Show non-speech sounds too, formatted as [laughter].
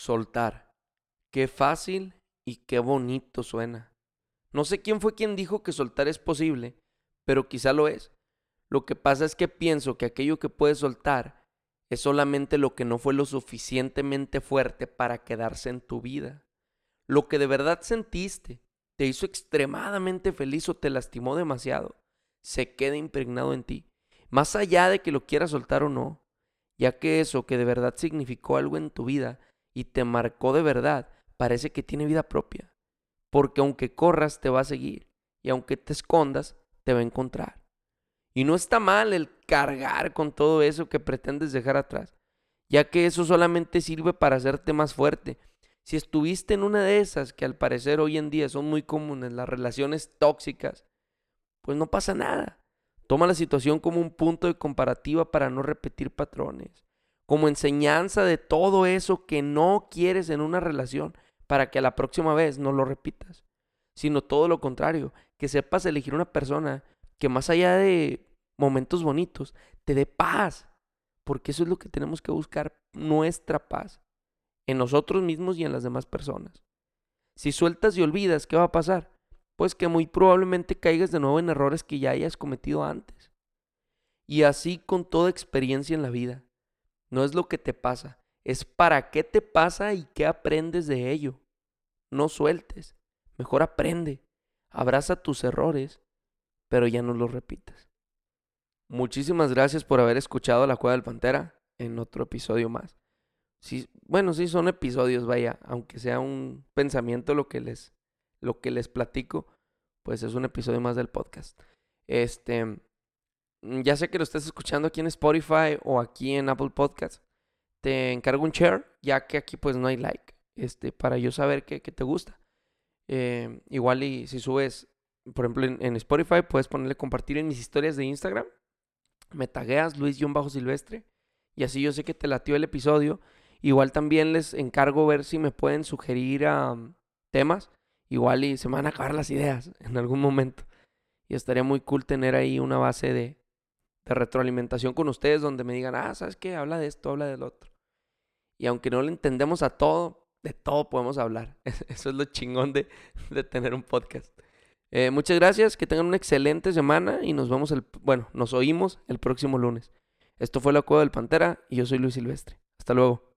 Soltar. Qué fácil y qué bonito suena. No sé quién fue quien dijo que soltar es posible, pero quizá lo es. Lo que pasa es que pienso que aquello que puedes soltar es solamente lo que no fue lo suficientemente fuerte para quedarse en tu vida. Lo que de verdad sentiste, te hizo extremadamente feliz o te lastimó demasiado, se queda impregnado en ti, más allá de que lo quieras soltar o no, ya que eso que de verdad significó algo en tu vida y te marcó de verdad, parece que tiene vida propia, porque aunque corras te va a seguir y aunque te escondas te va a encontrar. Y no está mal el cargar con todo eso que pretendes dejar atrás, ya que eso solamente sirve para hacerte más fuerte. Si estuviste en una de esas que al parecer hoy en día son muy comunes, las relaciones tóxicas, pues no pasa nada. Toma la situación como un punto de comparativa para no repetir patrones, como enseñanza de todo eso que no quieres en una relación para que a la próxima vez no lo repitas, sino todo lo contrario, que sepas elegir una persona que más allá de momentos bonitos, te dé paz. Porque eso es lo que tenemos que buscar, nuestra paz, en nosotros mismos y en las demás personas. Si sueltas y olvidas, ¿qué va a pasar? Pues que muy probablemente caigas de nuevo en errores que ya hayas cometido antes. Y así con toda experiencia en la vida. No es lo que te pasa, es para qué te pasa y qué aprendes de ello. No sueltes, mejor aprende, abraza tus errores pero ya no lo repitas. Muchísimas gracias por haber escuchado La Cueva del Pantera en otro episodio más. Sí, bueno, sí son episodios, vaya, aunque sea un pensamiento lo que les lo que les platico, pues es un episodio más del podcast. Este, ya sé que lo estás escuchando aquí en Spotify o aquí en Apple Podcast. Te encargo un share, ya que aquí pues no hay like, este, para yo saber que, te gusta. Eh, igual y si subes por ejemplo, en, Spotify puedes ponerle compartir en mis historias de Instagram. Me tagueas Luis-Silvestre. Y así yo sé que te latió el episodio. Igual también les encargo ver si me pueden sugerir temas. Igual y se me van a acabar las ideas [laughs] en algún momento. Y estaría muy cool tener ahí una base de, de retroalimentación con ustedes donde me digan, ah, ¿sabes qué? Habla de esto, habla del otro. Y aunque no le entendemos a todo, de todo podemos hablar. [laughs] Eso es lo chingón de, de tener un podcast. Eh, muchas gracias, que tengan una excelente semana y nos vemos el, bueno, nos oímos el próximo lunes. Esto fue La Cueva del Pantera y yo soy Luis Silvestre. Hasta luego.